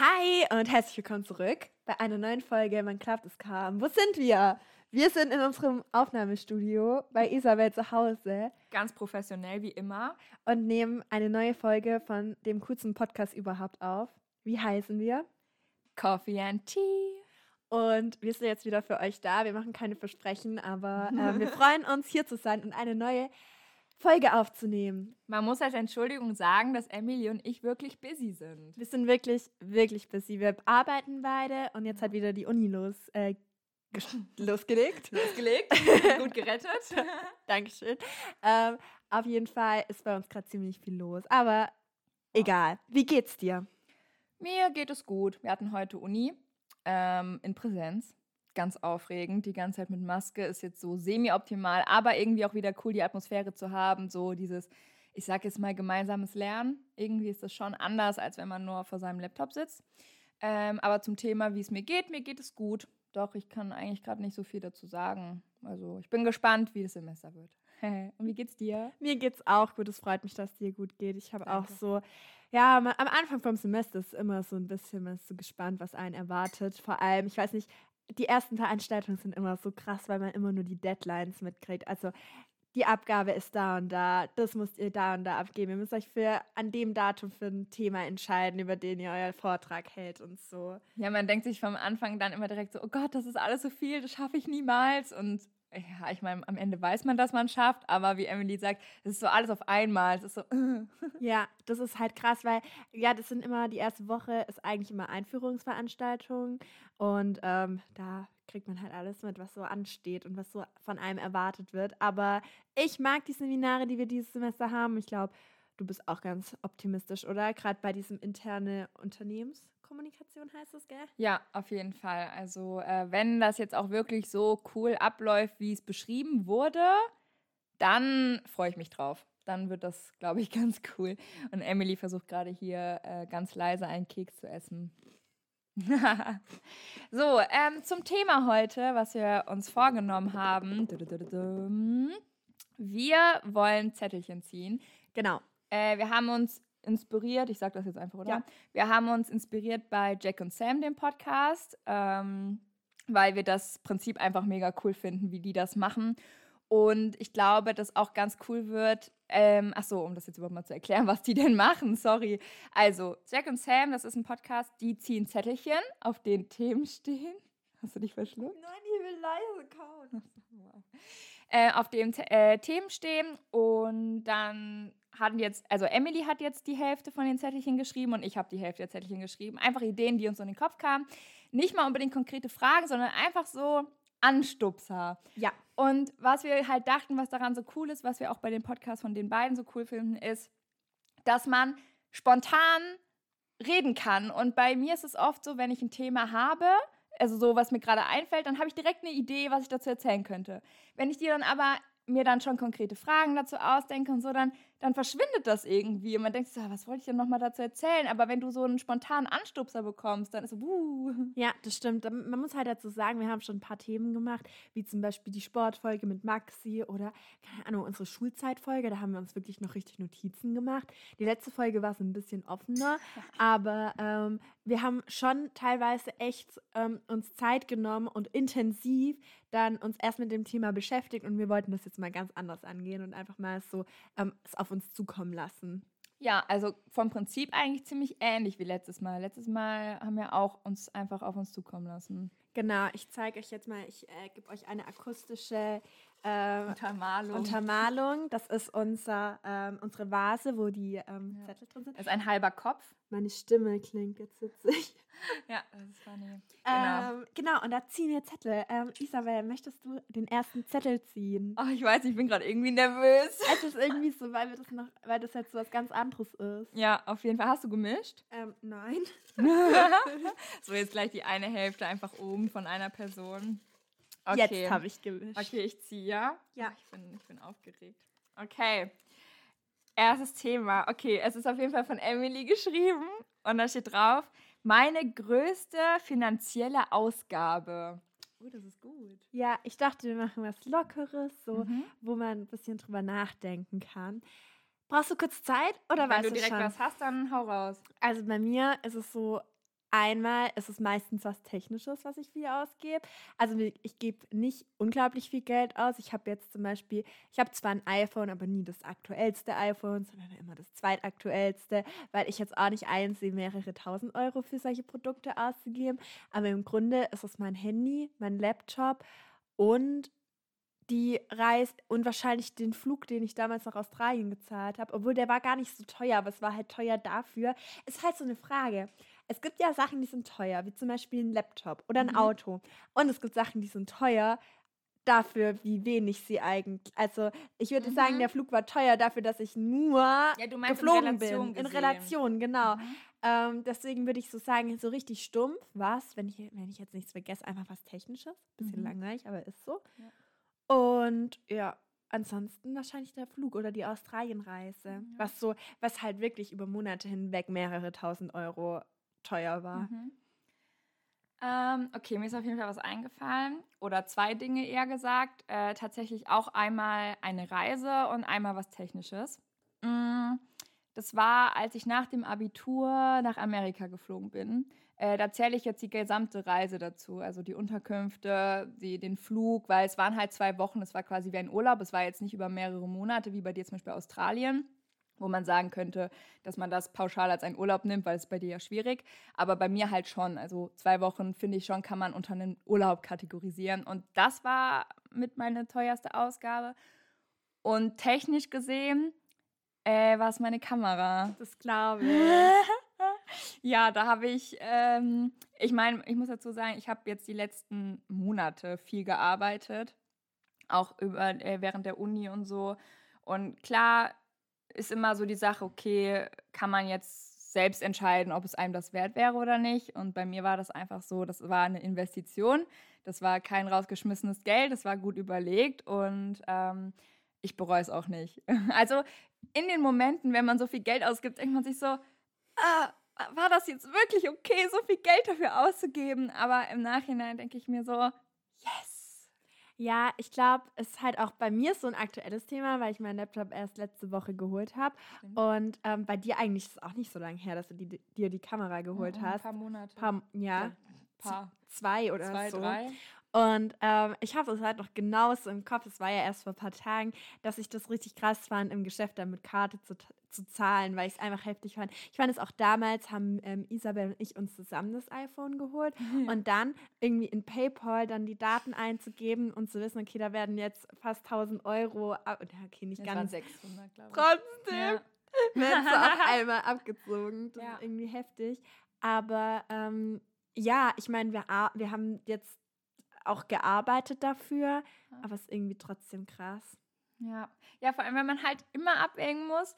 Hi und herzlich willkommen zurück bei einer neuen Folge Man klappt es kaum. Wo sind wir? Wir sind in unserem Aufnahmestudio bei Isabel zu Hause. Ganz professionell wie immer. Und nehmen eine neue Folge von dem coolsten Podcast überhaupt auf. Wie heißen wir? Coffee and Tea. Und wir sind jetzt wieder für euch da. Wir machen keine Versprechen, aber äh, wir freuen uns, hier zu sein und eine neue Folge aufzunehmen. Man muss als Entschuldigung sagen, dass Emily und ich wirklich busy sind. Wir sind wirklich, wirklich busy. Wir arbeiten beide und jetzt hat wieder die Uni los, äh, losgelegt. Losgelegt. Gut gerettet. Dankeschön. Ähm, auf jeden Fall ist bei uns gerade ziemlich viel los. Aber egal. Wie geht's dir? Mir geht es gut. Wir hatten heute Uni ähm, in Präsenz ganz aufregend. Die ganze Zeit mit Maske ist jetzt so semi-optimal, aber irgendwie auch wieder cool, die Atmosphäre zu haben. So dieses, ich sag jetzt mal, gemeinsames Lernen. Irgendwie ist das schon anders, als wenn man nur vor seinem Laptop sitzt. Ähm, aber zum Thema, wie es mir geht, mir geht es gut. Doch, ich kann eigentlich gerade nicht so viel dazu sagen. Also, ich bin gespannt, wie das Semester wird. Und wie geht's dir? Mir geht's auch gut. Es freut mich, dass es dir gut geht. Ich habe auch so, ja, am Anfang vom Semester ist immer so ein bisschen man ist so gespannt, was einen erwartet. Vor allem, ich weiß nicht, die ersten Veranstaltungen sind immer so krass, weil man immer nur die Deadlines mitkriegt. Also die Abgabe ist da und da, das müsst ihr da und da abgeben. Ihr müsst euch für an dem Datum für ein Thema entscheiden, über den ihr euer Vortrag hält und so. Ja, man denkt sich vom Anfang dann immer direkt so, oh Gott, das ist alles so viel, das schaffe ich niemals. Und ja, ich meine, am Ende weiß man, dass man schafft, aber wie Emily sagt, es ist so alles auf einmal. Es ist so. ja, das ist halt krass, weil ja, das sind immer die erste Woche ist eigentlich immer Einführungsveranstaltungen und ähm, da kriegt man halt alles mit, was so ansteht und was so von einem erwartet wird. Aber ich mag die Seminare, die wir dieses Semester haben. Ich glaube, du bist auch ganz optimistisch, oder? Gerade bei diesem interne Unternehmens. Kommunikation heißt es, gell? Ja, auf jeden Fall. Also äh, wenn das jetzt auch wirklich so cool abläuft, wie es beschrieben wurde, dann freue ich mich drauf. Dann wird das, glaube ich, ganz cool. Und Emily versucht gerade hier äh, ganz leise einen Keks zu essen. so, ähm, zum Thema heute, was wir uns vorgenommen haben. Wir wollen Zettelchen ziehen. Genau. Äh, wir haben uns inspiriert, ich sage das jetzt einfach, oder? Ja. Wir haben uns inspiriert bei Jack und Sam, dem Podcast, ähm, weil wir das Prinzip einfach mega cool finden, wie die das machen. Und ich glaube, dass auch ganz cool wird. Ähm, ach so, um das jetzt überhaupt mal zu erklären, was die denn machen, sorry. Also, Jack und Sam, das ist ein Podcast, die ziehen Zettelchen, auf den Themen stehen. Hast du dich verschluckt? Nein, ich will leise kauen. Äh, auf dem äh, Themen stehen und dann hatten jetzt, also Emily hat jetzt die Hälfte von den Zettelchen geschrieben und ich habe die Hälfte der Zettelchen geschrieben. Einfach Ideen, die uns in den Kopf kamen. Nicht mal unbedingt konkrete Fragen, sondern einfach so Anstupser. Ja. Und was wir halt dachten, was daran so cool ist, was wir auch bei den Podcasts von den beiden so cool finden, ist, dass man spontan reden kann. Und bei mir ist es oft so, wenn ich ein Thema habe, also so, was mir gerade einfällt, dann habe ich direkt eine Idee, was ich dazu erzählen könnte. Wenn ich dir dann aber mir dann schon konkrete Fragen dazu ausdenke und so, dann, dann verschwindet das irgendwie. Und man denkt so, was wollte ich denn nochmal dazu erzählen? Aber wenn du so einen spontanen Anstupser bekommst, dann ist so, buh. Ja, das stimmt. Man muss halt dazu sagen, wir haben schon ein paar Themen gemacht, wie zum Beispiel die Sportfolge mit Maxi oder, keine Ahnung, unsere Schulzeitfolge. Da haben wir uns wirklich noch richtig Notizen gemacht. Die letzte Folge war so ein bisschen offener, aber ähm, wir haben schon teilweise echt ähm, uns Zeit genommen und intensiv dann uns erst mit dem Thema beschäftigt und wir wollten das jetzt mal ganz anders angehen und einfach mal so ähm, es auf uns zukommen lassen. Ja, also vom Prinzip eigentlich ziemlich ähnlich wie letztes Mal. Letztes Mal haben wir auch uns einfach auf uns zukommen lassen. Genau, ich zeige euch jetzt mal, ich äh, gebe euch eine akustische äh, Untermalung. Untermalung. Das ist unser, ähm, unsere Vase, wo die ähm, ja. Zettel drin sind. Das ist ein halber Kopf. Meine Stimme klingt jetzt witzig. ja, das ist funny. Genau. Ähm, genau, und da ziehen wir Zettel. Ähm, Isabel, möchtest du den ersten Zettel ziehen? Oh, ich weiß, ich bin gerade irgendwie nervös. Es ist irgendwie so, weil, wir das noch, weil das jetzt so was ganz anderes ist. Ja, auf jeden Fall. Hast du gemischt? Ähm, nein. so, jetzt gleich die eine Hälfte einfach oben von einer Person. Okay. Jetzt habe ich gewischt. Okay, ich ziehe, ja? Ja. Ich bin, ich bin aufgeregt. Okay. Erstes Thema. Okay, es ist auf jeden Fall von Emily geschrieben und da steht drauf, meine größte finanzielle Ausgabe. Oh, das ist gut. Ja, ich dachte, wir machen was Lockeres, so, mhm. wo man ein bisschen drüber nachdenken kann. Brauchst du kurz Zeit oder Wenn weißt du direkt schon? was hast, dann hau raus. Also bei mir ist es so Einmal ist es meistens was Technisches, was ich viel ausgebe. Also ich gebe nicht unglaublich viel Geld aus. Ich habe jetzt zum Beispiel, ich habe zwar ein iPhone, aber nie das aktuellste iPhone, sondern immer das zweitaktuellste, weil ich jetzt auch nicht einsehe, mehrere tausend Euro für solche Produkte auszugeben. Aber im Grunde ist es mein Handy, mein Laptop und die reist und wahrscheinlich den Flug, den ich damals nach Australien gezahlt habe, obwohl der war gar nicht so teuer, aber es war halt teuer dafür, ist halt so eine Frage. Es gibt ja Sachen, die sind teuer, wie zum Beispiel ein Laptop oder ein mhm. Auto. Und es gibt Sachen, die sind teuer dafür, wie wenig sie eigentlich. Also ich würde mhm. sagen, der Flug war teuer dafür, dass ich nur ja, geflogen in bin. Gesehen. In Relation, genau. Mhm. Ähm, deswegen würde ich so sagen, so richtig stumpf was, wenn ich, wenn ich jetzt nichts vergesse, einfach was Technisches. Bisschen mhm. langweilig, aber ist so. Ja. Und ja, ansonsten wahrscheinlich der Flug oder die Australienreise, ja. was so, was halt wirklich über Monate hinweg mehrere tausend Euro teuer war. Mhm. Ähm, okay, mir ist auf jeden Fall was eingefallen oder zwei Dinge eher gesagt. Äh, tatsächlich auch einmal eine Reise und einmal was Technisches. Mm, das war, als ich nach dem Abitur nach Amerika geflogen bin. Äh, da zähle ich jetzt die gesamte Reise dazu, also die Unterkünfte, die, den Flug, weil es waren halt zwei Wochen, es war quasi wie ein Urlaub, es war jetzt nicht über mehrere Monate, wie bei dir zum Beispiel Australien, wo man sagen könnte, dass man das pauschal als einen Urlaub nimmt, weil es bei dir ja schwierig, aber bei mir halt schon, also zwei Wochen finde ich schon, kann man unter einen Urlaub kategorisieren und das war mit meine teuerste Ausgabe und technisch gesehen äh, war es meine Kamera. Das glaube ich. ja, da habe ich, ähm, ich meine, ich muss dazu sagen, ich habe jetzt die letzten Monate viel gearbeitet, auch über, äh, während der Uni und so. Und klar ist immer so die Sache, okay, kann man jetzt selbst entscheiden, ob es einem das wert wäre oder nicht. Und bei mir war das einfach so, das war eine Investition, das war kein rausgeschmissenes Geld, das war gut überlegt und ähm, ich bereue es auch nicht. Also in den Momenten, wenn man so viel Geld ausgibt, denkt man sich so, ah, war das jetzt wirklich okay, so viel Geld dafür auszugeben? Aber im Nachhinein denke ich mir so, yes. Ja, ich glaube, es ist halt auch bei mir so ein aktuelles Thema, weil ich meinen Laptop erst letzte Woche geholt habe. Und ähm, bei dir eigentlich ist es auch nicht so lange her, dass du die, dir die Kamera geholt ja, hast. Ein paar Monate. Paar, ja, ja paar. zwei oder zwei, so. Drei. Und ähm, ich habe es halt noch genauso im Kopf, es war ja erst vor ein paar Tagen, dass ich das richtig krass fand, im Geschäft dann mit Karte zu, zu zahlen, weil ich es einfach heftig fand. Ich fand es auch damals, haben ähm, Isabel und ich uns zusammen das iPhone geholt mhm. und dann irgendwie in PayPal dann die Daten einzugeben und zu wissen, okay, da werden jetzt fast 1000 Euro, okay, nicht das ganz. 600, glaube ich. Trotzdem ja. werden sie auf einmal abgezogen. Das ja. ist irgendwie heftig. Aber ähm, ja, ich meine, wir, wir haben jetzt auch gearbeitet dafür, aber es ist irgendwie trotzdem krass. Ja. ja, vor allem, wenn man halt immer abwägen muss,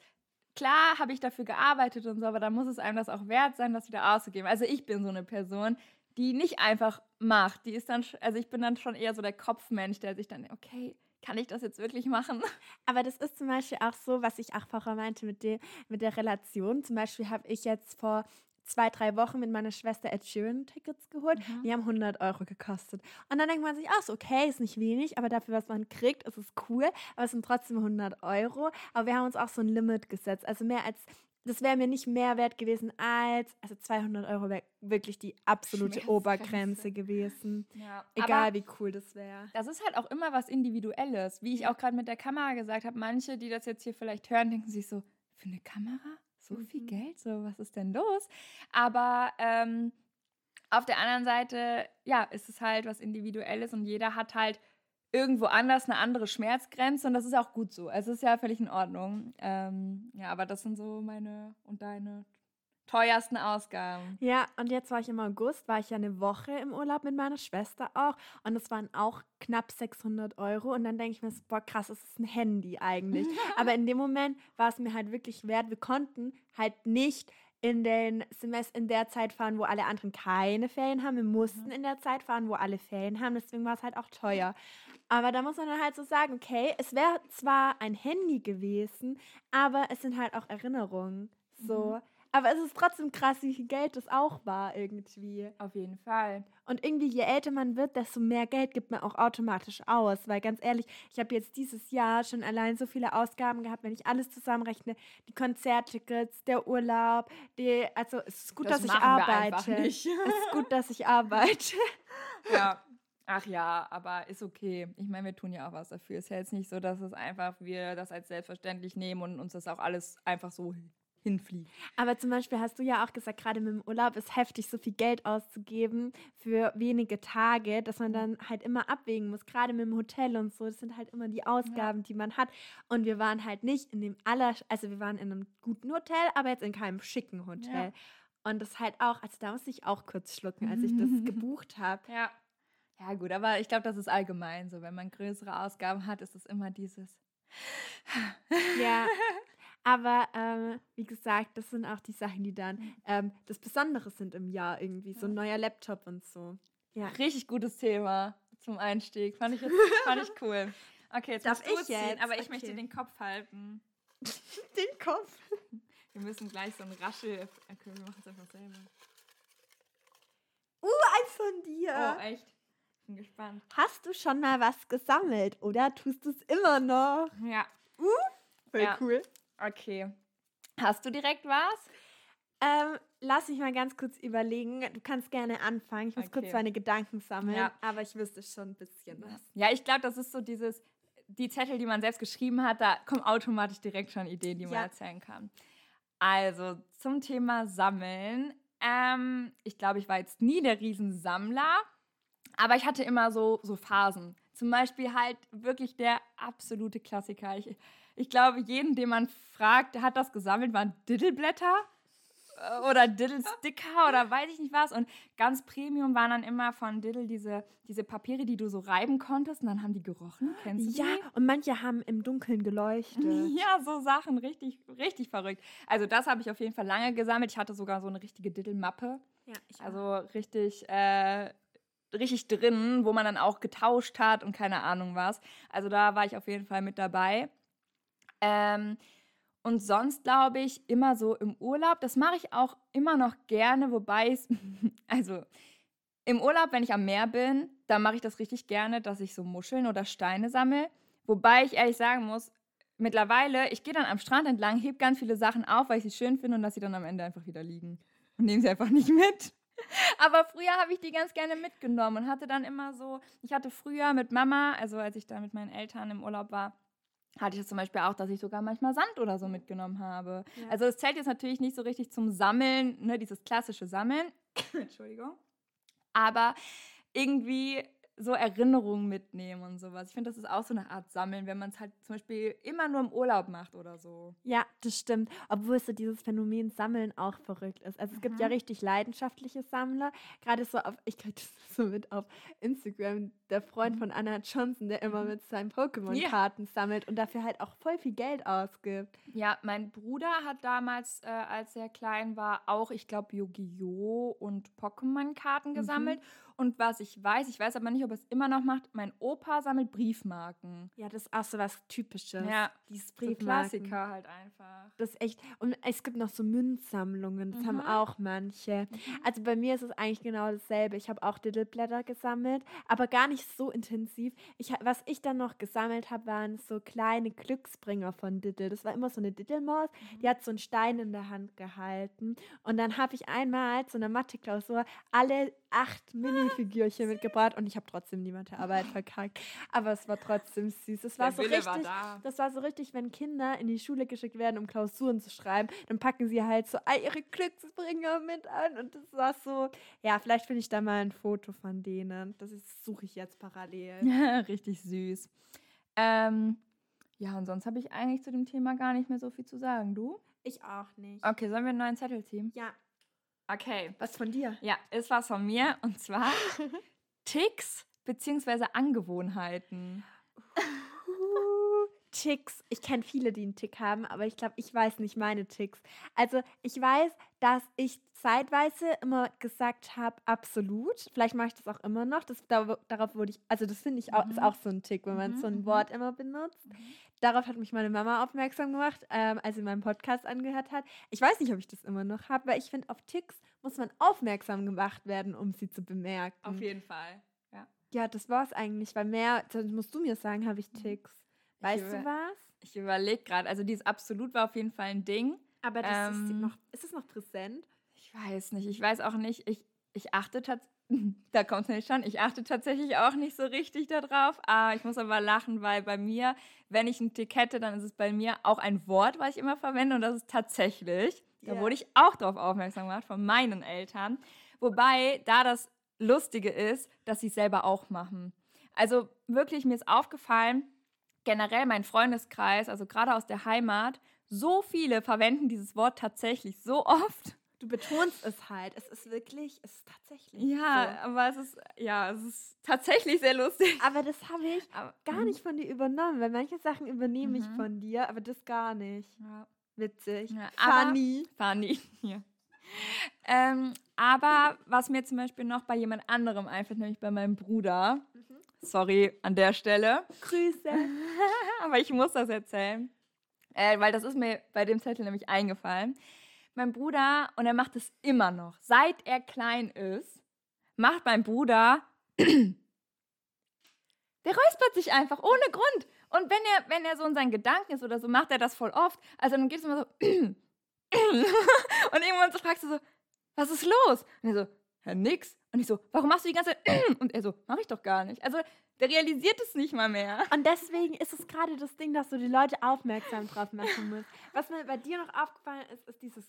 klar habe ich dafür gearbeitet und so, aber dann muss es einem das auch wert sein, das wieder auszugeben. Also ich bin so eine Person, die nicht einfach macht. Die ist dann, also ich bin dann schon eher so der Kopfmensch, der sich dann, okay, kann ich das jetzt wirklich machen? Aber das ist zum Beispiel auch so, was ich auch vorher meinte mit, dem, mit der Relation. Zum Beispiel habe ich jetzt vor zwei, drei Wochen mit meiner Schwester Ed Sheeran-Tickets geholt. Mhm. Die haben 100 Euro gekostet. Und dann denkt man sich, ach, ist okay, ist nicht wenig, aber dafür, was man kriegt, ist es cool. Aber es sind trotzdem 100 Euro. Aber wir haben uns auch so ein Limit gesetzt. Also mehr als, das wäre mir nicht mehr wert gewesen als, also 200 Euro wäre wirklich die absolute Obergrenze gewesen. Ja. Egal, wie cool das wäre. Das ist halt auch immer was Individuelles. Wie ich auch gerade mit der Kamera gesagt habe, manche, die das jetzt hier vielleicht hören, denken sich so, für eine Kamera? So viel mhm. Geld, so was ist denn los? Aber ähm, auf der anderen Seite, ja, ist es halt was Individuelles und jeder hat halt irgendwo anders eine andere Schmerzgrenze und das ist auch gut so. Es ist ja völlig in Ordnung. Ähm, ja, aber das sind so meine und deine teuersten Ausgaben. Ja, und jetzt war ich im August, war ich ja eine Woche im Urlaub mit meiner Schwester auch und es waren auch knapp 600 Euro und dann denke ich mir, so, boah krass, das ist ein Handy eigentlich. Aber in dem Moment war es mir halt wirklich wert. Wir konnten halt nicht in den Semester in der Zeit fahren, wo alle anderen keine Ferien haben. Wir mussten mhm. in der Zeit fahren, wo alle Ferien haben. Deswegen war es halt auch teuer. Aber da muss man dann halt so sagen, okay, es wäre zwar ein Handy gewesen, aber es sind halt auch Erinnerungen. So. Mhm. Aber es ist trotzdem krass, wie viel Geld das auch war irgendwie. Auf jeden Fall. Und irgendwie, je älter man wird, desto mehr Geld gibt man auch automatisch aus. Weil ganz ehrlich, ich habe jetzt dieses Jahr schon allein so viele Ausgaben gehabt, wenn ich alles zusammenrechne. Die Konzerttickets, der Urlaub, die, also es ist gut, Das dass ich arbeite. nicht. Es ist gut, dass ich arbeite. Ja. Ach ja, aber ist okay. Ich meine, wir tun ja auch was dafür. Es ist ja jetzt nicht so, dass es einfach wir das als selbstverständlich nehmen und uns das auch alles einfach so hinfliegt. Aber zum Beispiel hast du ja auch gesagt, gerade mit dem Urlaub ist heftig, so viel Geld auszugeben für wenige Tage, dass man dann halt immer abwägen muss, gerade mit dem Hotel und so. Das sind halt immer die Ausgaben, die man hat. Und wir waren halt nicht in dem aller, also wir waren in einem guten Hotel, aber jetzt in keinem schicken Hotel. Und das halt auch, also da musste ich auch kurz schlucken, als ich das gebucht habe. Ja. Ja, gut, aber ich glaube, das ist allgemein so. Wenn man größere Ausgaben hat, ist es immer dieses. Ja. Aber ähm, wie gesagt, das sind auch die Sachen, die dann ähm, das Besondere sind im Jahr irgendwie. So ein neuer Laptop und so. Ja. Richtig gutes Thema zum Einstieg. Fand ich, jetzt, fand ich cool. Okay, jetzt Darf ich ziehen, jetzt? aber ich Okay. möchte den Kopf halten. Den Kopf. Wir müssen gleich so einen Raschel. Okay, wir machen es einfach selber. Uh, eins von dir. Oh, echt? Bin gespannt. Hast du schon mal was gesammelt oder tust du es immer noch? Ja, Voll Ja. cool. Okay. Hast du direkt was? Ähm, lass mich mal ganz kurz überlegen. Du kannst gerne anfangen. Ich muss kurz Okay. meine Gedanken sammeln. Ja. Aber ich wüsste schon ein bisschen was. Ja, ich glaube, das ist so dieses, die Zettel, die man selbst geschrieben hat, da kommen automatisch direkt schon Ideen, die man Ja. erzählen kann. Also zum Thema Sammeln. Ähm, ich glaube, ich war jetzt nie der Riesensammler, aber ich hatte immer so, so Phasen. Zum Beispiel halt wirklich der absolute Klassiker. Ich, ich glaube, jeden, den man fragt, hat das gesammelt, waren Diddleblätter äh, oder Diddle-Sticker oder weiß ich nicht was. Und ganz Premium waren dann immer von Diddle diese, diese Papiere, die du so reiben konntest und dann haben die gerochen. Kennst du Ja, die? und manche haben im Dunkeln geleuchtet. Ja, so Sachen, richtig, richtig verrückt. Also das habe ich auf jeden Fall lange gesammelt. Ich hatte sogar so eine richtige Diddle-Mappe. Ja, ich Also richtig, äh, richtig drin, wo man dann auch getauscht hat und keine Ahnung was. Also da war ich auf jeden Fall mit dabei. Ähm, und sonst glaube ich immer so im Urlaub. Das mache ich auch immer noch gerne, wobei es, also im Urlaub, wenn ich am Meer bin, dann mache ich das richtig gerne, dass ich so Muscheln oder Steine sammle. Wobei ich ehrlich sagen muss, mittlerweile, ich gehe dann am Strand entlang, heb ganz viele Sachen auf, weil ich sie schön finde und lasse sie dann am Ende einfach wieder liegen. Und nehme sie einfach nicht mit. Aber früher habe ich die ganz gerne mitgenommen und hatte dann immer so, ich hatte früher mit Mama, also als ich da mit meinen Eltern im Urlaub war, hatte ich das zum Beispiel auch, dass ich sogar manchmal Sand oder so mitgenommen habe. Ja. Also es zählt jetzt natürlich nicht so richtig zum Sammeln, ne, dieses klassische Sammeln. Entschuldigung. Aber irgendwie so Erinnerungen mitnehmen und sowas. Ich finde, das ist auch so eine Art Sammeln, wenn man es halt zum Beispiel immer nur im Urlaub macht oder so. Ja, das stimmt. Obwohl so dieses Phänomen Sammeln auch verrückt ist. Also es gibt ja Mhm. richtig leidenschaftliche Sammler. Gerade so auf, ich kriege das so mit auf Instagram, der Freund von Anna Johnson, der immer Mhm. mit seinen Pokémon-Karten sammelt und dafür halt auch voll viel Geld ausgibt. Ja, mein Bruder hat damals, äh, als er klein war, auch, ich glaube, Yu-Gi-Oh! und Pokémon-Karten gesammelt. Und was ich weiß, ich weiß aber nicht, ob er es immer noch macht, mein Opa sammelt Briefmarken. Ja, das ist auch so was Typisches. Ja, Dieses So Briefmarken. Klassiker halt einfach. Das ist echt. Und es gibt noch so Münzsammlungen, das haben Mhm. auch manche. Also bei mir ist es eigentlich genau dasselbe. Ich habe auch Diddleblätter gesammelt, aber gar nicht so intensiv. Ich, was ich dann noch gesammelt habe, waren so kleine Glücksbringer von Diddle. Das war immer so eine Diddlemaus, die hat so einen Stein in der Hand gehalten. Und dann habe ich einmal zu einer Mathe-Klausur alle acht Minifigürchen mitgebracht und ich habe trotzdem die Mathearbeit verkackt. Aber es war trotzdem süß. Es war Der so Wille richtig. war da. Das war so richtig, wenn Kinder in die Schule geschickt werden, um Klausuren zu schreiben, dann packen sie halt so all ihre Glücksbringer mit an und das war so, ja, vielleicht finde ich da mal ein Foto von denen. Das suche ich jetzt parallel. Richtig süß. Ähm, ja, und sonst habe ich eigentlich zu dem Thema gar nicht mehr so viel zu sagen. Du? Ich auch nicht. Okay, sollen wir einen neuen Zettel ziehen? Ja, Okay. was von dir? Ja, ist was von mir und zwar Ticks beziehungsweise Angewohnheiten. Ticks. Ich kenne viele, die einen Tick haben, aber ich glaube, ich weiß nicht meine Ticks. Also ich weiß, dass ich zeitweise immer gesagt habe, absolut. Vielleicht mache ich das auch immer noch. Das, darauf wurde ich, also das finde ich auch, mhm. ist auch so ein Tick, wenn man mhm. so ein mhm. Wort immer benutzt. Mhm. Darauf hat mich meine Mama aufmerksam gemacht, ähm, als sie meinen Podcast angehört hat. Ich weiß nicht, ob ich das immer noch habe, weil ich finde, auf Ticks muss man aufmerksam gemacht werden, um sie zu bemerken. Auf jeden Fall, ja. Ja, das war es eigentlich, weil mehr, dann musst du mir sagen, habe ich mhm. Ticks. Weißt du was? Ich überlege gerade, also dieses Absolut war auf jeden Fall ein Ding. Aber das ähm, ist, noch, ist es noch präsent? Ich weiß nicht. Ich weiß auch nicht. Ich, ich achte tatsächlich. Da kommt es nämlich schon. Ich achte tatsächlich auch nicht so richtig darauf. Ah, ich muss aber lachen, weil bei mir, wenn ich ein Tick hätte, dann ist es bei mir auch ein Wort, was ich immer verwende. Und das ist tatsächlich. Da yeah. wurde ich auch darauf aufmerksam gemacht von meinen Eltern. Wobei da das Lustige ist, dass sie es selber auch machen. Also wirklich, mir ist aufgefallen, generell mein Freundeskreis, also gerade aus der Heimat, so viele verwenden dieses Wort tatsächlich so oft. Du betonst es halt. Es ist wirklich, es ist tatsächlich. Ja, so. aber es ist, ja, es ist tatsächlich sehr lustig. Aber das habe ich aber, gar mhm. nicht von dir übernommen, weil manche Sachen übernehme mhm. ich von dir, aber das gar nicht. Ja. Witzig. Ja, funny. funny, ja. Ähm, aber was mir zum Beispiel noch bei jemand anderem einfällt, nämlich bei meinem Bruder. Mhm. Sorry an der Stelle. Grüße. aber ich muss das erzählen. Äh, weil das ist mir bei dem Zettel nämlich eingefallen. Mein Bruder, und er macht es immer noch, seit er klein ist, macht mein Bruder, der räuspert sich einfach ohne Grund. Und wenn er, wenn er so in seinen Gedanken ist oder so, macht er das voll oft. Also dann geht es immer so. und irgendwann so fragst du so, was ist los? Und er so, ja, nix. Und ich so, warum machst du die ganze Zeit? Und er so, mach ich doch gar nicht. Also der realisiert es nicht mal mehr. Und deswegen ist es gerade das Ding, dass du die Leute aufmerksam drauf machen musst. Was mir bei dir noch aufgefallen ist, ist dieses.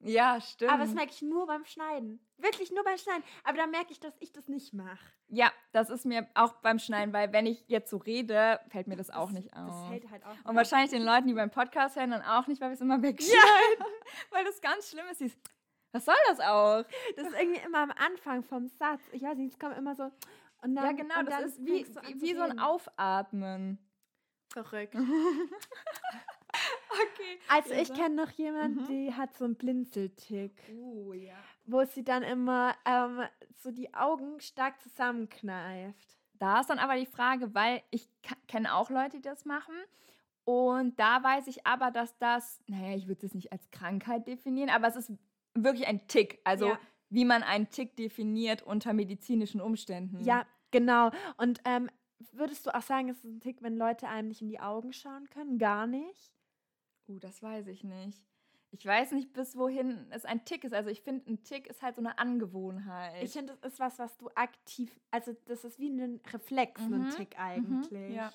Ja, stimmt. Aber das merke ich nur beim Schneiden. Wirklich nur beim Schneiden. Aber da merke ich, dass ich das nicht mache. Ja, das ist mir auch beim Schneiden, weil wenn ich jetzt so rede, fällt mir das auch nicht auf. Das hält halt auch. Und wahrscheinlich den Leuten, die beim Podcast hören, dann auch nicht, weil wir es immer wegschneiden. Ja. weil das ganz schlimm ist. Dieses, was soll das auch? Das ist irgendwie immer am Anfang vom Satz. Ich weiß nicht, es kommt immer so. Dann, ja, genau, das ist wie, wie, wie so ein Aufatmen. Verrückt. okay. Also ich kenne noch jemanden, mhm. die hat so einen Blinzeltick. Uh, ja. Wo sie dann immer ähm, so die Augen stark zusammenkneift. Da ist dann aber die Frage, weil ich kenne auch Leute, die das machen. Und da weiß ich aber, dass das, naja, ich würde es nicht als Krankheit definieren, aber es ist wirklich ein Tick. Also ja. Wie man einen Tick definiert unter medizinischen Umständen. Ja, genau. Und ähm, würdest du auch sagen, es ist ein Tick, wenn Leute einem nicht in die Augen schauen können? Gar nicht? Uh, das weiß ich nicht. Ich weiß nicht, bis wohin es ein Tick ist. Also ich finde, ein Tick ist halt so eine Angewohnheit. Ich finde, das ist was, was du aktiv, also das ist wie ein Reflex, mhm. ein Tick eigentlich. Mhm. Ja.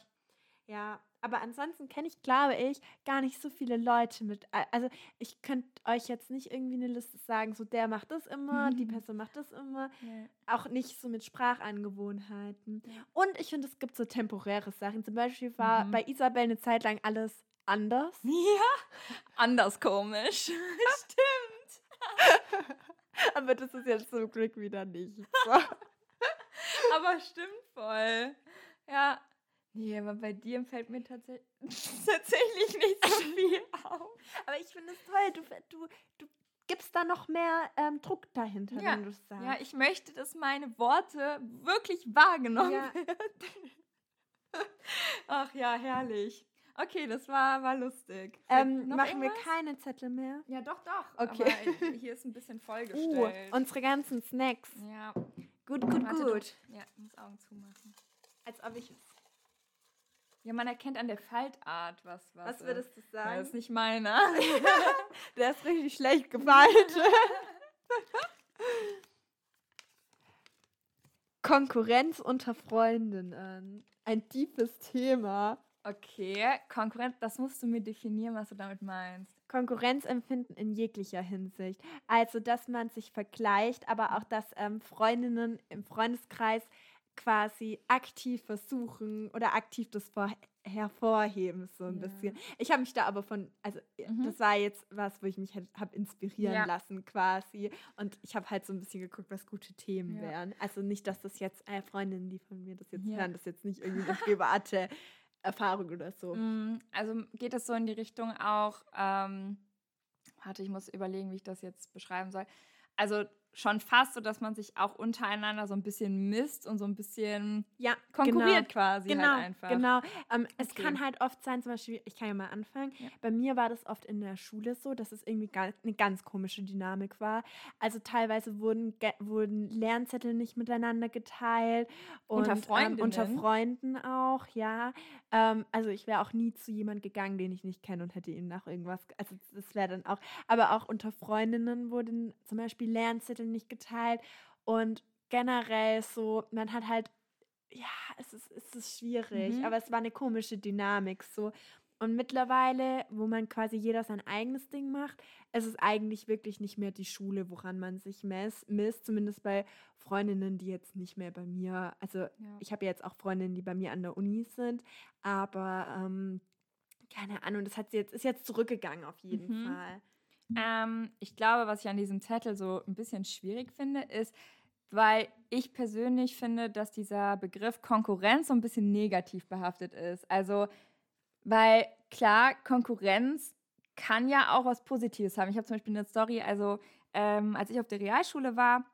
Ja, aber ansonsten kenne ich, glaube ich, gar nicht so viele Leute mit. Also ich könnte euch jetzt nicht irgendwie eine Liste sagen, so der macht das immer, die Person macht das immer. Ja. Auch nicht so mit Sprachangewohnheiten. Ja. Und ich finde, es gibt so temporäre Sachen. Zum Beispiel war mhm. bei Isabel eine Zeit lang alles anders. Ja, anders komisch. stimmt. aber das ist jetzt zum Glück wieder nicht. So. aber stimmt voll. Ja, Nee, aber bei dir fällt mir tatsächlich, tatsächlich nicht so viel auf. Aber ich finde es toll, du, du, du gibst da noch mehr ähm, Druck dahinter, ja. wenn du es sagst. Ja, ich möchte, dass meine Worte wirklich wahrgenommen ja. werden. Ach ja, herrlich. Okay, das war, war lustig. Ähm, machen irgendwas? wir keine Zettel mehr? Ja, doch, doch. Okay. Aber hier ist ein bisschen vollgestellt. Uh, unsere ganzen Snacks. Ja. Gut, gut, Warte, gut. Ja, ich muss Augen zumachen. Als ob ich ja, man erkennt an der Faltart, was was. Was würdest du sagen? Ja, das ist nicht meiner. der ist richtig schlecht gefeilt. Konkurrenz unter Freundinnen. Ein tiefes Thema. Okay, Konkurrenz, das musst du mir definieren, was du damit meinst. Konkurrenzempfinden in jeglicher Hinsicht. Also, dass man sich vergleicht, aber auch, dass ähm, Freundinnen im Freundeskreis quasi aktiv versuchen oder aktiv das vor hervorheben, so ein ja. bisschen. Ich habe mich da aber von, also äh, mhm. das war jetzt was, wo ich mich habe inspirieren ja. lassen quasi und ich habe halt so ein bisschen geguckt, was gute Themen ja. wären. Also nicht, dass das jetzt äh, Freundinnen, die von mir das jetzt hören, das jetzt nicht irgendwie eine private Erfahrung oder so. Mm, Also geht es so in die Richtung auch, ähm, warte, ich muss überlegen, wie ich das jetzt beschreiben soll. Also schon fast so, dass man sich auch untereinander so ein bisschen misst und so ein bisschen Ja, konkurriert quasi Genau, halt einfach. genau. Ähm, Es Okay. kann halt oft sein, zum Beispiel, ich kann ja mal anfangen. Ja. Bei mir war das oft in der Schule so, dass es irgendwie ga- eine ganz komische Dynamik war. Also teilweise wurden, wurden Lernzettel nicht miteinander geteilt. Und, Unter Ähm, unter? Freunden auch, ja. Ähm, also ich wäre auch nie zu jemand gegangen, den ich nicht kenne und hätte ihn nach irgendwas, ge- also das wäre dann auch, aber auch unter Freundinnen wurden zum Beispiel Lernzettel nicht geteilt und generell so, man hat halt ja, es ist, es ist schwierig, Mhm. aber es war eine komische Dynamik so. Und mittlerweile, wo man quasi jeder sein eigenes Ding macht, ist es eigentlich wirklich nicht mehr die Schule, woran man sich mess, misst. Zumindest bei Freundinnen, die jetzt nicht mehr bei mir, also Ja. ich habe jetzt auch Freundinnen, die bei mir an der Uni sind, aber ähm, keine Ahnung, das hat sie jetzt, ist jetzt zurückgegangen auf jeden Mhm. Fall. Ähm, ich glaube, was ich an diesem Zettel so ein bisschen schwierig finde, ist, weil ich persönlich finde, dass dieser Begriff Konkurrenz so ein bisschen negativ behaftet ist. Also, weil klar, Konkurrenz kann ja auch was Positives haben. Ich habe zum Beispiel eine Story, also ähm, als ich auf der Realschule war,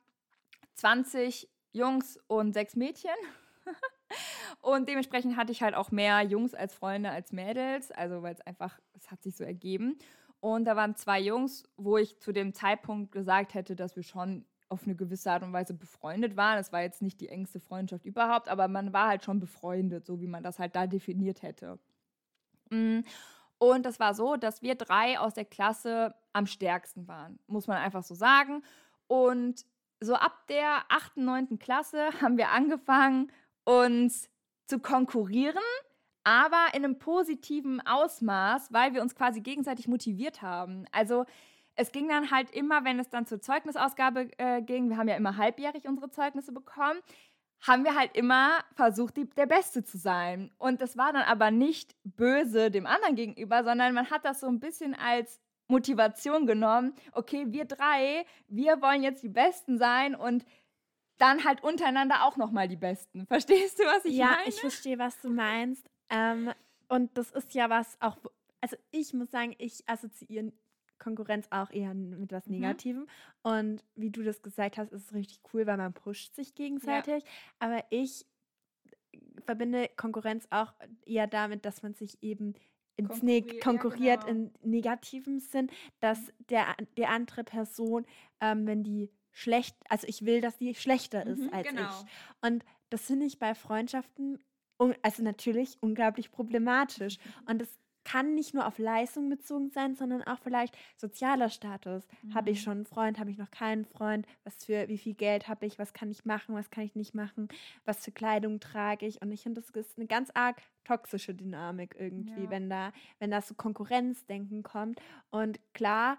20 Jungs und sechs Mädchen. Und dementsprechend hatte ich halt auch mehr Jungs als Freunde als Mädels, also weil es einfach, es hat sich so ergeben. Und da waren zwei Jungs, wo ich zu dem Zeitpunkt gesagt hätte, dass wir schon auf eine gewisse Art und Weise befreundet waren. Es war jetzt nicht die engste Freundschaft überhaupt, aber man war halt schon befreundet, so wie man das halt da definiert hätte. Mm, Und das war so, dass wir drei aus der Klasse am stärksten waren, muss man einfach so sagen. Und so ab der 8., 9. Klasse haben wir angefangen, uns zu konkurrieren, aber in einem positiven Ausmaß, weil wir uns quasi gegenseitig motiviert haben. Also es ging dann halt immer, wenn es dann zur Zeugnisausgabe äh, ging, wir haben ja immer halbjährig unsere Zeugnisse bekommen, haben wir halt immer versucht, die, der Beste zu sein. Und das war dann aber nicht böse dem anderen gegenüber, sondern man hat das so ein bisschen als Motivation genommen. Okay, wir drei, wir wollen jetzt die Besten sein und dann halt untereinander auch nochmal die Besten. Verstehst du, was ich ja, meine? ich verstehe, was du meinst. Ähm, und das ist ja was auch, also ich muss sagen, ich assoziiere Konkurrenz auch eher mit was Mhm. Negativem. Und wie du das gesagt hast, ist es richtig cool, weil man pusht sich gegenseitig. Aber ich verbinde Konkurrenz auch eher damit, dass man sich eben ins Konkurriert, Neg ja, konkurriert genau. in negativem Sinn, dass der, die andere Person, ähm, wenn die schlecht, also ich will, dass die schlechter ist Mhm, als genau. ich. Und das finde ich bei Freundschaften, un- also natürlich unglaublich problematisch. Und es kann nicht nur auf Leistung bezogen sein, sondern auch vielleicht sozialer Status. Habe ich Mhm. schon einen Freund, habe ich noch keinen Freund? Was für, wie viel Geld habe ich? Was kann ich machen? Was kann ich nicht machen? Was für Kleidung trage ich? Und ich finde, das ist eine ganz arg toxische Dynamik irgendwie, Ja. wenn da, wenn da so Konkurrenzdenken kommt. Und klar,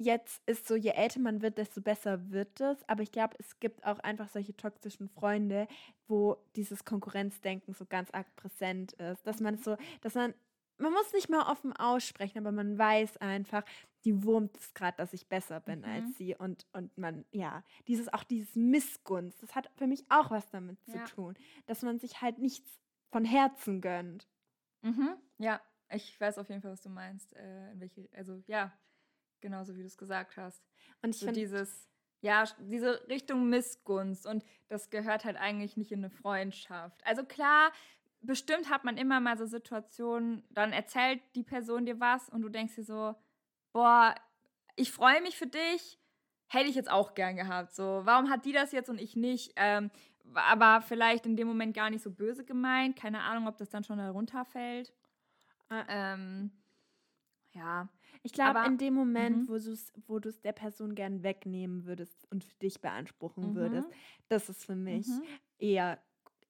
jetzt ist so, je älter man wird, desto besser wird es. Aber ich glaube, es gibt auch einfach solche toxischen Freunde, wo dieses Konkurrenzdenken so ganz arg präsent ist. Dass man so, dass man, man muss nicht mal offen aussprechen, aber man weiß einfach, die wurmt es gerade, dass ich besser bin Mhm. als sie. Und, und man, ja, dieses, auch dieses Missgunst, das hat für mich auch was damit Ja. zu tun. Dass man sich halt nichts von Herzen gönnt. Mhm. Ja, ich weiß auf jeden Fall, was du meinst. Äh, in welche, also ja, genauso wie du es gesagt hast. Und ich So finde, dieses, ja, diese Richtung Missgunst und das gehört halt eigentlich nicht in eine Freundschaft. Also klar, bestimmt hat man immer mal so Situationen, dann erzählt die Person dir was und du denkst dir so, boah, ich freue mich für dich, hätte ich jetzt auch gern gehabt. So, warum hat die das jetzt und ich nicht? Ähm, aber vielleicht in dem Moment gar nicht so böse gemeint. Keine Ahnung, ob das dann schon darunter fällt. Ah. Ähm, ja. Ich glaube, in dem Moment, Mhm. wo du es wo du's der Person gern wegnehmen würdest und für dich beanspruchen Mhm. würdest, das ist für mich Mhm. eher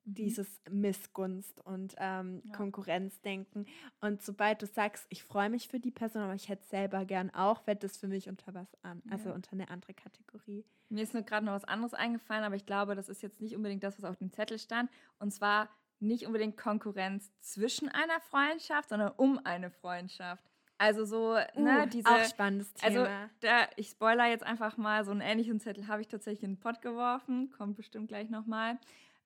Mhm. dieses Missgunst und ähm, Ja. Konkurrenzdenken. Und sobald du sagst, ich freue mich für die Person, aber ich hätte es selber gern auch, fällt das für mich unter was an, also Ja. unter eine andere Kategorie. Mir ist nur gerade noch was anderes eingefallen, aber ich glaube, das ist jetzt nicht unbedingt das, was auf dem Zettel stand. Und zwar nicht unbedingt Konkurrenz zwischen einer Freundschaft, sondern um eine Freundschaft. Also so, ne, Uh, diese. auch spannendes Also, Thema. da, ich spoiler jetzt einfach mal, so einen ähnlichen Zettel habe ich tatsächlich in den Pott geworfen, kommt bestimmt gleich nochmal.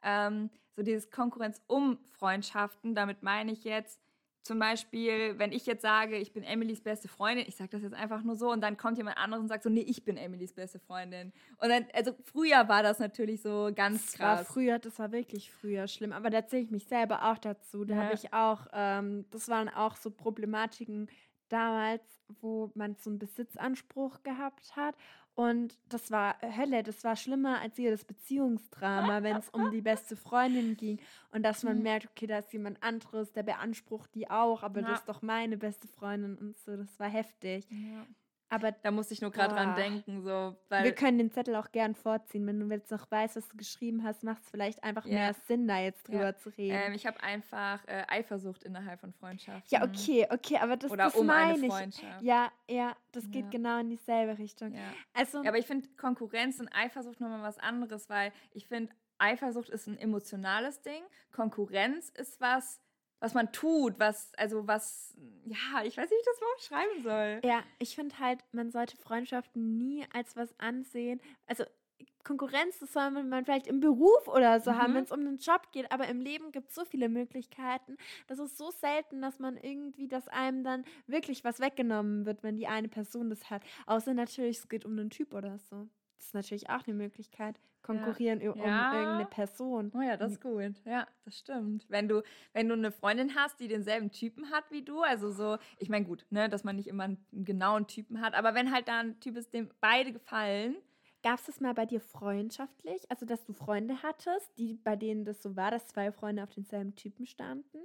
Ähm, so dieses Konkurrenz um Freundschaften, damit meine ich jetzt, zum Beispiel, wenn ich jetzt sage, ich bin Emilys beste Freundin, ich sage das jetzt einfach nur so und dann kommt jemand anderes und sagt so, nee, ich bin Emilys beste Freundin. Und dann, also früher war das natürlich so ganz Das krass. war früher, das war wirklich früher schlimm. Aber da zähle ich mich selber auch dazu. Da Ja. habe ich auch, ähm, das waren auch so Problematiken damals, wo man so einen Besitzanspruch gehabt hat. Und das war Hölle, das war schlimmer als jedes Beziehungsdrama, wenn es um die beste Freundin ging. Und dass man Mhm. merkt, okay, da ist jemand anderes, der beansprucht die auch, aber Ja. das ist doch meine beste Freundin und so. Das war heftig. Ja. Aber Da musste ich nur gerade dran denken, so, weil wir können den Zettel auch gern vorziehen. Wenn du jetzt noch weißt, was du geschrieben hast, macht es vielleicht einfach Ja. mehr Sinn, da jetzt drüber zu reden. ähm, ich habe einfach äh, Eifersucht innerhalb von Freundschaften. ja, okay, okay, aber das, Oder das um eine meine ich. Freundschaft. Ja, ja, das geht Ja. genau in dieselbe Richtung. Ja. Also, Ja, aber ich finde Konkurrenz und Eifersucht nochmal was anderes, weil ich finde, Eifersucht ist ein emotionales Ding. Konkurrenz ist was, was man tut, was, also was, ja, ich weiß nicht, wie ich das überhaupt schreiben soll. ja, ich finde halt, man sollte Freundschaften nie als was ansehen. Also, Konkurrenz, das soll man vielleicht im Beruf oder so haben, Mhm. wenn es um den Job geht, aber im Leben gibt es so viele Möglichkeiten. Das ist so selten, dass man irgendwie, dass einem dann wirklich was weggenommen wird, wenn die eine Person das hat. Außer natürlich, es geht um einen Typ oder so. Das ist natürlich auch eine Möglichkeit. Konkurrieren ü- um Ja. irgendeine Person. Oh ja, das ist gut. Ja, das stimmt. Wenn du, wenn du eine Freundin hast, die denselben Typen hat wie du, also so, ich meine gut, ne, dass man nicht immer einen genauen Typen hat, aber wenn halt da ein Typ ist, dem beide gefallen, Gab es das mal bei dir freundschaftlich? Also, dass du Freunde hattest, die, bei denen das so war, dass zwei Freunde auf denselben Typen standen?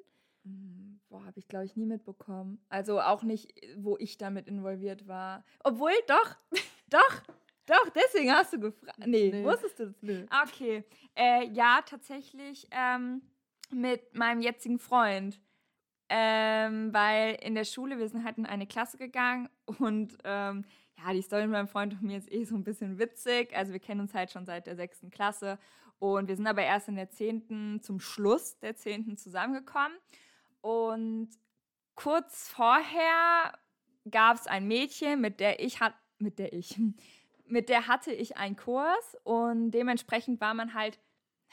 Hm, Boah, habe ich glaube ich nie mitbekommen. Also auch nicht, wo ich damit involviert war. Obwohl, doch, doch, doch, deswegen hast du gefragt. Nee, Nee. wusstest du das? Ah, Okay. Äh, ja, tatsächlich ähm, mit meinem jetzigen Freund. Ähm, weil in der Schule, wir sind halt in eine Klasse gegangen und ähm, ja, die Story mit meinem Freund und mir ist eh so ein bisschen witzig. Also wir kennen uns halt schon seit der sechsten Klasse und wir sind aber erst in der zehnten, zum Schluss der zehnten zusammengekommen. Und kurz vorher gab es ein Mädchen, mit der ich hat, mit der ich, mit der hatte ich einen Kurs und dementsprechend war man halt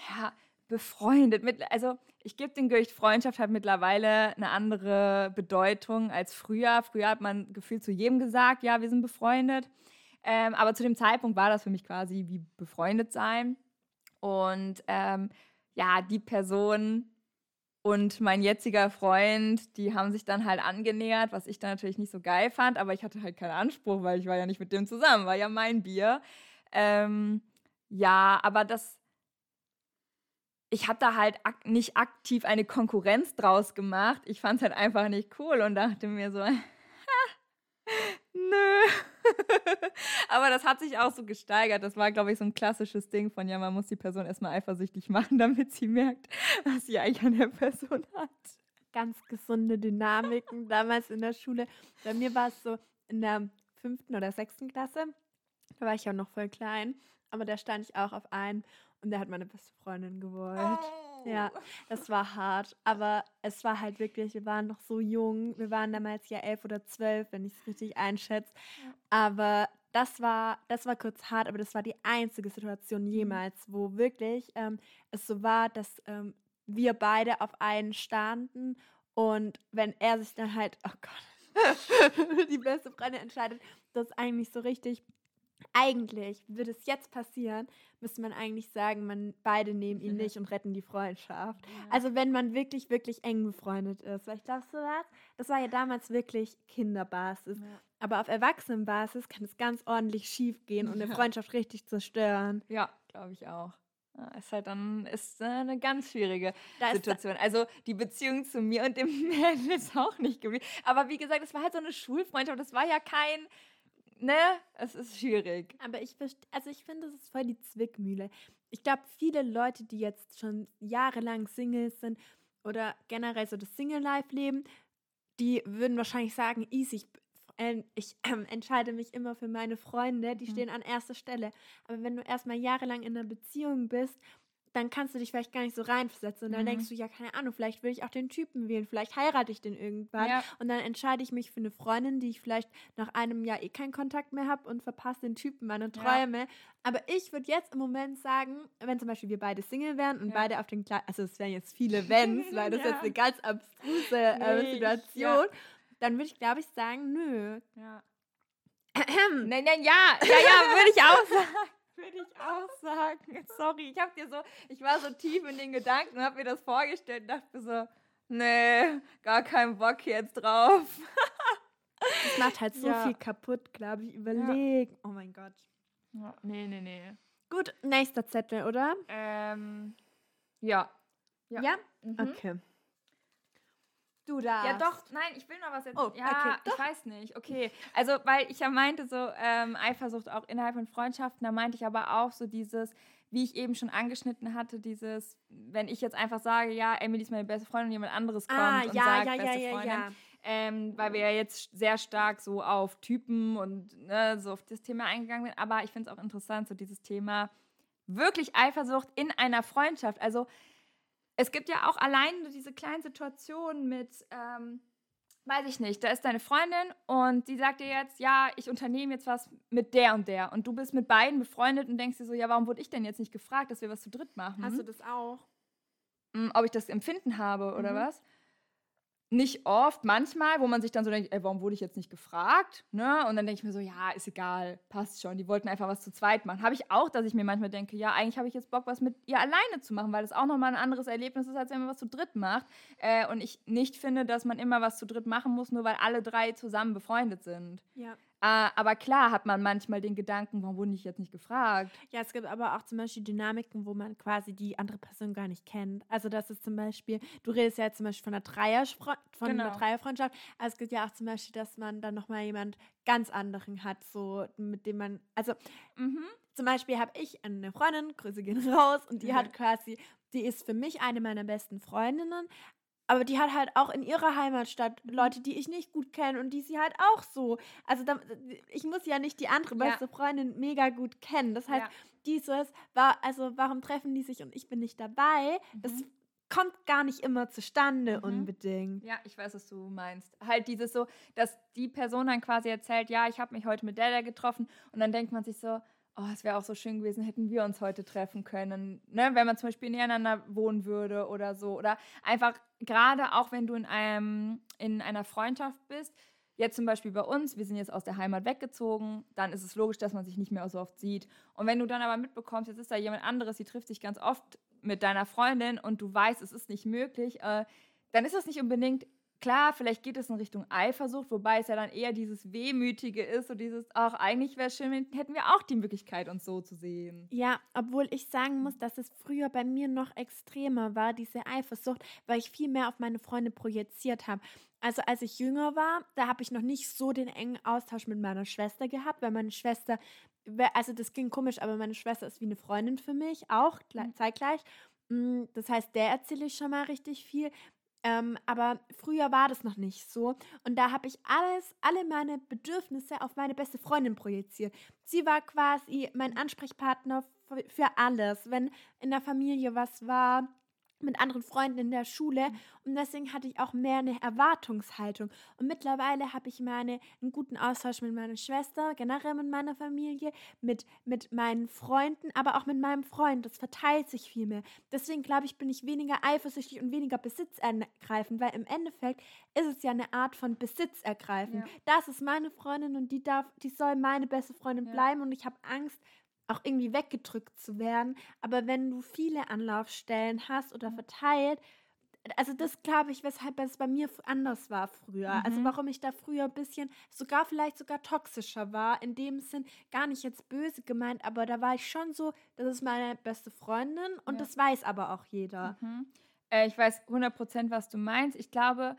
ja, befreundet. Mit, also ich gebe den Gerücht, Freundschaft hat mittlerweile eine andere Bedeutung als früher. Früher hat man gefühlt zu jedem gesagt, ja, wir sind befreundet. Ähm, aber zu dem Zeitpunkt war das für mich quasi wie befreundet sein. Und ähm, ja, die Person und mein jetziger Freund, die haben sich dann halt angenähert, was ich dann natürlich nicht so geil fand, aber ich hatte halt keinen Anspruch, weil ich war ja nicht mit dem zusammen, war ja mein Bier. Ähm, ja, aber das, ich habe da halt ak nicht aktiv eine Konkurrenz draus gemacht. Ich fand es halt einfach nicht cool und dachte mir so, nö. Aber das hat sich auch so gesteigert. Das war, glaube ich, so ein klassisches Ding von, ja, man muss die Person erstmal eifersüchtig machen, damit sie merkt, was sie eigentlich an der Person hat. Ganz gesunde Dynamiken damals in der Schule. Bei mir war es so in der fünften oder sechsten Klasse. Da war ich ja noch voll klein. Aber da stand ich auch auf einen und der hat meine beste Freundin gewollt. Ja, das war hart, aber es war halt wirklich, wir waren noch so jung, wir waren damals ja elf oder zwölf, wenn ich es richtig einschätze. Aber das war, das war kurz hart, aber das war die einzige Situation jemals, wo wirklich ähm, es so war, dass ähm, wir beide auf einen standen und wenn er sich dann halt, oh Gott, die beste Freundin entscheidet, das ist eigentlich so richtig. Eigentlich würde es jetzt passieren, müsste man eigentlich sagen, man beide nehmen ihn nicht und retten die Freundschaft. Also wenn man wirklich, wirklich eng befreundet ist. Weil ich glaube, so was, das war ja damals wirklich Kinderbasis. Ja. Aber auf Erwachsenenbasis kann es ganz ordentlich schief gehen und eine Ja. Freundschaft richtig zerstören. Ja, glaube ich auch. Ja, ist halt dann ist äh, eine ganz schwierige Da Situation. Also die Beziehung zu mir und dem Mädel ist auch nicht geblieben. Aber wie gesagt, es war halt so eine Schulfreundschaft. Das war ja kein, ne? Es ist schwierig. Aber ich also ich finde, das ist voll die Zwickmühle. Ich glaube, viele Leute, die jetzt schon jahrelang Singles sind oder generell so das Single-Life leben, die würden wahrscheinlich sagen, easy, ich, äh, ich ähm, entscheide mich immer für meine Freunde, die Mhm. stehen an erster Stelle. Aber wenn du erstmal jahrelang in einer Beziehung bist, dann kannst du dich vielleicht gar nicht so reinversetzen. Und dann Mhm. denkst du, ja, keine Ahnung, vielleicht will ich auch den Typen wählen, vielleicht heirate ich den irgendwann. Ja. Und dann entscheide ich mich für eine Freundin, die ich vielleicht nach einem Jahr eh keinen Kontakt mehr habe und verpasse den Typen meine Ja. Träume. Aber ich würde jetzt im Moment sagen, wenn zum Beispiel wir beide Single wären und Ja. beide auf den Kleid, also es wären jetzt viele Wenns, weil das Ja. jetzt eine ganz abstruse äh, Nee, Situation, dann würde ich, glaube ich, sagen, nö. Ja. Nein, nein, ja, ja, ja, würde ich auch sagen. Würde ich auch sagen. Sorry, ich habe dir so, ich war so tief in den Gedanken und habe mir das vorgestellt und dachte mir so, nee, gar keinen Bock jetzt drauf. Das macht halt so Ja. viel kaputt, glaube ich. Überleg. Oh mein Gott. Nee, nee, nee. Gut, nächster Zettel, oder? Ähm, ja. Ja. Ja? Mhm. Okay. Du da. Ja, doch, nein, ich will noch was erzählen. Oh, ja, okay, ich weiß nicht. Okay. Also, weil ich ja meinte, so ähm, Eifersucht auch innerhalb von Freundschaften, da meinte ich aber auch so dieses, wie ich eben schon angeschnitten hatte, dieses, wenn ich jetzt einfach sage, ja, Emily ist meine beste Freundin und jemand anderes kommt Ah, und ja, sagt, ja, ja, beste ja, Freundin, ja. ähm, weil wir ja jetzt sehr stark so auf Typen und ne, so auf das Thema eingegangen sind. Aber ich finde es auch interessant, so dieses Thema wirklich Eifersucht in einer Freundschaft. Also es gibt ja auch allein diese kleinen Situationen mit, ähm, weiß ich nicht, da ist deine Freundin und die sagt dir jetzt, ja, ich unternehme jetzt was mit der und der. Und du bist mit beiden befreundet und denkst dir so, ja, warum wurde ich denn jetzt nicht gefragt, dass wir was zu dritt machen? Hast du das auch? Mm, ob ich das Empfinden habe oder Mhm. was. Nicht oft, manchmal, wo man sich dann so denkt, ey, warum wurde ich jetzt nicht gefragt? Ne? Und dann denke ich mir so, ja, ist egal, passt schon. Die wollten einfach was zu zweit machen. Habe ich auch, dass ich mir manchmal denke, ja, eigentlich habe ich jetzt Bock, was mit ihr alleine zu machen, weil das auch nochmal ein anderes Erlebnis ist, als wenn man was zu dritt macht. Äh, und ich nicht finde, dass man immer was zu dritt machen muss, nur weil alle drei zusammen befreundet sind. Ja. Äh, aber klar hat man manchmal den Gedanken, warum wurde ich jetzt nicht gefragt? Ja, es gibt aber auch zum Beispiel Dynamiken, wo man quasi die andere Person gar nicht kennt. Also das ist zum Beispiel, du redest ja jetzt zum Beispiel von einer, Dreierfre von einer Genau. Dreierfreundschaft, aber es gibt ja auch zum Beispiel, dass man dann nochmal jemand ganz anderen hat, so mit dem man, also Mhm. zum Beispiel habe ich eine Freundin, Grüße gehen raus, und die Mhm. hat quasi, die ist für mich eine meiner besten Freundinnen, aber die hat halt auch in ihrer Heimatstadt Mhm. Leute, die ich nicht gut kenne und die sie halt auch so. Also da, ich muss ja nicht die andere Ja. beste Freundin mega gut kennen. Das heißt, Ja. dieses war, also warum treffen die sich und ich bin nicht dabei? Das Mhm. kommt gar nicht immer zustande Mhm. unbedingt. Ja, ich weiß, was du meinst. Halt dieses so, dass die Person dann quasi erzählt, ja, ich habe mich heute mit der, der getroffen und dann denkt man sich so, oh, es wäre auch so schön gewesen, hätten wir uns heute treffen können, ne? wenn man zum Beispiel nebeneinander wohnen würde oder so. Oder einfach gerade auch, wenn du in, einem, in einer Freundschaft bist, jetzt zum Beispiel bei uns, wir sind jetzt aus der Heimat weggezogen, dann ist es logisch, dass man sich nicht mehr so oft sieht. Und wenn du dann aber mitbekommst, jetzt ist da jemand anderes, die trifft sich ganz oft mit deiner Freundin und du weißt, es ist nicht möglich, äh, dann ist das nicht unbedingt klar, vielleicht geht es in Richtung Eifersucht, wobei es ja dann eher dieses Wehmütige ist und dieses, ach, eigentlich wäre es schön, wenn- hätten wir auch die Möglichkeit, uns so zu sehen. Ja, obwohl ich sagen muss, dass es früher bei mir noch extremer war, diese Eifersucht, weil ich viel mehr auf meine Freunde projiziert habe. Also als ich jünger war, da habe ich noch nicht so den engen Austausch mit meiner Schwester gehabt, weil meine Schwester, we- also das ging komisch, aber meine Schwester ist wie eine Freundin für mich, auch Mhm. zeitgleich. Mm, Das heißt, der erzähle ich schon mal richtig viel. Ähm, aber früher war das noch nicht so. Und da habe ich alles, alle meine Bedürfnisse auf meine beste Freundin projiziert. Sie war quasi mein Ansprechpartner für, für alles. Wenn in der Familie was war, mit anderen Freunden in der Schule. Und deswegen hatte ich auch mehr eine Erwartungshaltung. Und mittlerweile habe ich meine, einen guten Austausch mit meiner Schwester, generell mit meiner Familie, mit, mit meinen Freunden, aber auch mit meinem Freund. Das verteilt sich viel mehr. Deswegen glaube ich, bin ich weniger eifersüchtig und weniger besitzergreifend, weil im Endeffekt ist es ja eine Art von Besitz ergreifen. Ja. Das ist meine Freundin und die darf, die soll meine beste Freundin Ja. bleiben und ich habe Angst, auch irgendwie weggedrückt zu werden. Aber wenn du viele Anlaufstellen hast oder verteilt, also das glaube ich, weshalb es bei mir anders war früher. Also Mhm. warum ich da früher ein bisschen, sogar vielleicht sogar toxischer war, in dem Sinn gar nicht jetzt böse gemeint, aber da war ich schon so, das ist meine beste Freundin und Ja. das weiß aber auch jeder. Mhm. Äh, ich weiß 100%, was du meinst. Ich glaube,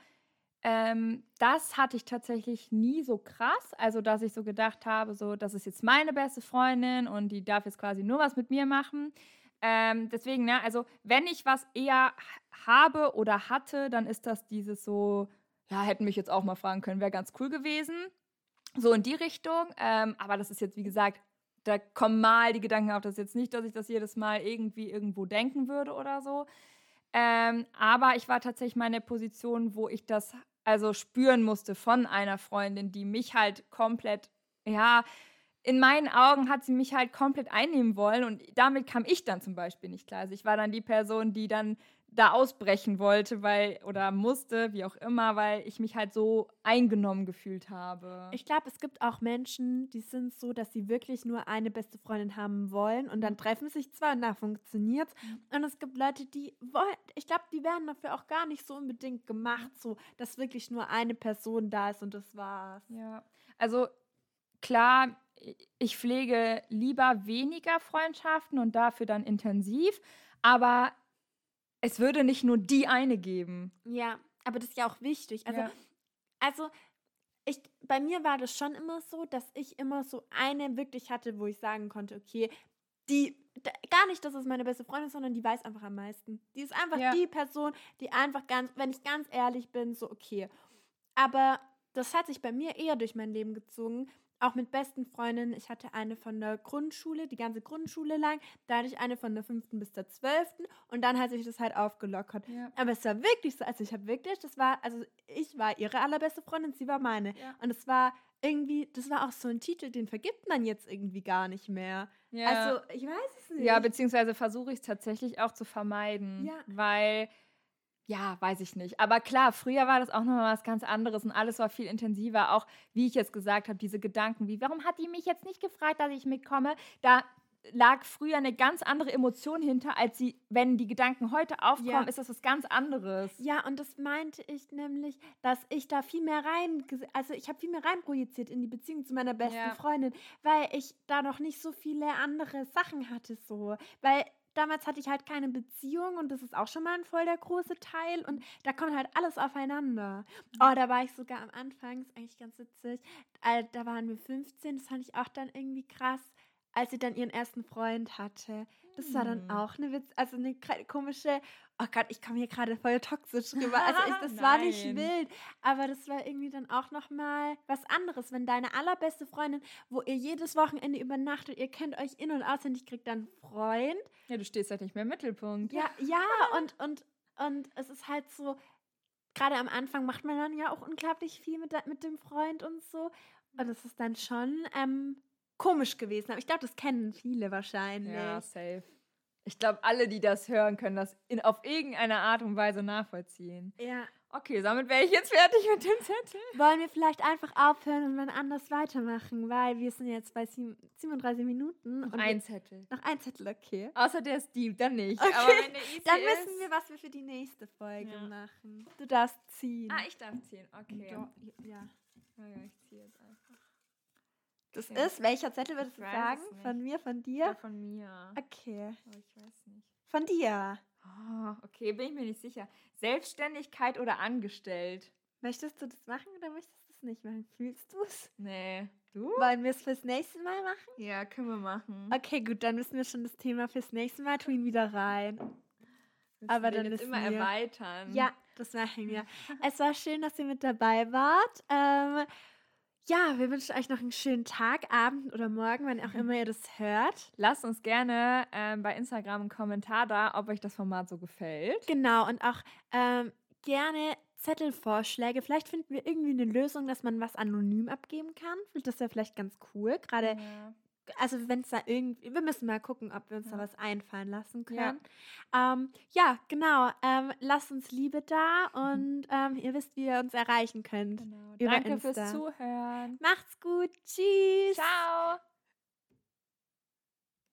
ähm, das hatte ich tatsächlich nie so krass. Also, dass ich so gedacht habe, so, das ist jetzt meine beste Freundin und die darf jetzt quasi nur was mit mir machen. Ähm, deswegen, ne, also, wenn ich was eher habe oder hatte, dann ist das dieses so, ja, hätten mich jetzt auch mal fragen können, wäre ganz cool gewesen. So in die Richtung. Ähm, aber das ist jetzt, wie gesagt, da kommen mal die Gedanken auf. Das ist jetzt nicht, dass ich das jedes Mal irgendwie irgendwo denken würde oder so. Ähm, aber ich war tatsächlich mal in der Position, wo ich das also spüren musste von einer Freundin, die mich halt komplett, ja, in meinen Augen hat sie mich halt komplett einnehmen wollen und damit kam ich dann zum Beispiel nicht klar. Also ich war dann die Person, die dann da ausbrechen wollte, weil oder musste, wie auch immer, weil ich mich halt so eingenommen gefühlt habe. Ich glaube, es gibt auch Menschen, die sind so, dass sie wirklich nur eine beste Freundin haben wollen und dann treffen sich zwar und da funktioniert Und es gibt Leute, die wollen, ich glaube, die werden dafür auch gar nicht so unbedingt gemacht, so dass wirklich nur eine Person da ist und das war's. Ja, also klar, ich pflege lieber weniger Freundschaften und dafür dann intensiv, aber es würde nicht nur die eine geben. Ja, aber das ist ja auch wichtig. Also, ja. also ich, bei mir war das schon immer so, dass ich immer so eine wirklich hatte, wo ich sagen konnte, okay, die, gar nicht, dass es meine beste Freundin ist, sondern die weiß einfach am meisten. Die ist einfach ja. die Person, die einfach ganz, wenn ich ganz ehrlich bin, so okay. Aber das hat sich bei mir eher durch mein Leben gezogen, auch mit besten Freundinnen. Ich hatte eine von der Grundschule, die ganze Grundschule lang. Da hatte ich eine von der fünften bis zur zwölften. Und dann hat sich das halt aufgelockert. Ja. Aber es war wirklich so, also ich habe wirklich, das war, also ich war ihre allerbeste Freundin, sie war meine. Ja. Und es war irgendwie, das war auch so ein Titel, den vergibt man jetzt irgendwie gar nicht mehr. Ja. Also ich weiß es nicht. Ja, beziehungsweise versuche ich es tatsächlich auch zu vermeiden. Ja. Weil ja, weiß ich nicht. Aber klar, früher war das auch nochmal was ganz anderes und alles war viel intensiver. Auch, wie ich jetzt gesagt habe, diese Gedanken wie, warum hat die mich jetzt nicht gefragt, dass ich mitkomme? Da lag früher eine ganz andere Emotion hinter, als sie, wenn die Gedanken heute aufkommen, ja. ist das was ganz anderes. Ja, und das meinte ich nämlich, dass ich da viel mehr rein, also ich habe viel mehr reinprojiziert in die Beziehung zu meiner besten ja. Freundin, weil ich da noch nicht so viele andere Sachen hatte, so. Weil damals hatte ich halt keine Beziehung und das ist auch schon mal ein voll der große Teil und da kommt halt alles aufeinander. Mhm. Oh, da war ich sogar am Anfang, ist eigentlich ganz witzig, da waren wir 15, das fand ich auch dann irgendwie krass, als sie dann ihren ersten Freund hatte. Das war dann hm. auch eine Witz, also eine komische, oh Gott, ich komme hier gerade voll toxisch rüber. Also ich, das war nicht wild, aber das war irgendwie dann auch nochmal was anderes, wenn deine allerbeste Freundin, wo ihr jedes Wochenende übernachtet, ihr kennt euch in- und auswendig, kriegt dann Freund. Ja, du stehst halt nicht mehr im Mittelpunkt. Ja, ja, und, und, und es ist halt so, gerade am Anfang macht man dann ja auch unglaublich viel mit, mit dem Freund und so. Und es ist dann schon ähm, komisch gewesen. Aber ich glaube, das kennen viele wahrscheinlich. Ja, safe. Ich glaube, alle, die das hören, können das in, auf irgendeine Art und Weise nachvollziehen. Ja. Okay, damit wäre ich jetzt fertig mit dem Zettel. Wollen wir vielleicht einfach aufhören und dann anders weitermachen, weil wir sind jetzt bei 37 Minuten. Noch ein Zettel. Noch ein Zettel, okay. Außer der ist deep, dann nicht. Okay. Aber wenn der easy dann wissen wir, was wir für die nächste Folge ja. machen. Du darfst ziehen. Ah, ich darf ziehen, okay. Ja. ja. ja ich ziehe jetzt einfach. Das ja. ist, welcher Zettel würdest du sagen? Von mir, von dir? Ja, von mir. Okay. Aber ich weiß nicht. Von dir. Oh, okay, bin ich mir nicht sicher. Selbstständigkeit oder angestellt? Möchtest du das machen oder möchtest du es nicht machen? Fühlst du es? Nee. Du? Wollen wir es fürs nächste Mal machen? Ja, können wir machen. Okay, gut, dann müssen wir schon das Thema fürs nächste Mal tun wieder rein. Müssen Aber dann jetzt immer wir. erweitern. Ja, das machen wir. es war schön, dass ihr mit dabei wart. Ähm, ja, wir wünschen euch noch einen schönen Tag, Abend oder Morgen, wann auch mhm. immer ihr das hört. Lasst uns gerne ähm, bei Instagram einen Kommentar da, ob euch das Format so gefällt. Genau, und auch ähm, gerne Zettelvorschläge. Vielleicht finden wir irgendwie eine Lösung, dass man was anonym abgeben kann. Das wäre vielleicht ganz cool. Gerade ja also wenn es da irgendwie, wir müssen mal gucken, ob wir uns ja. da was einfallen lassen können. Ja, ähm, ja genau. Ähm, lasst uns Liebe da und ähm, ihr wisst, wie ihr uns erreichen könnt. Genau. Danke Insta. fürs Zuhören. Macht's gut. Tschüss. Ciao.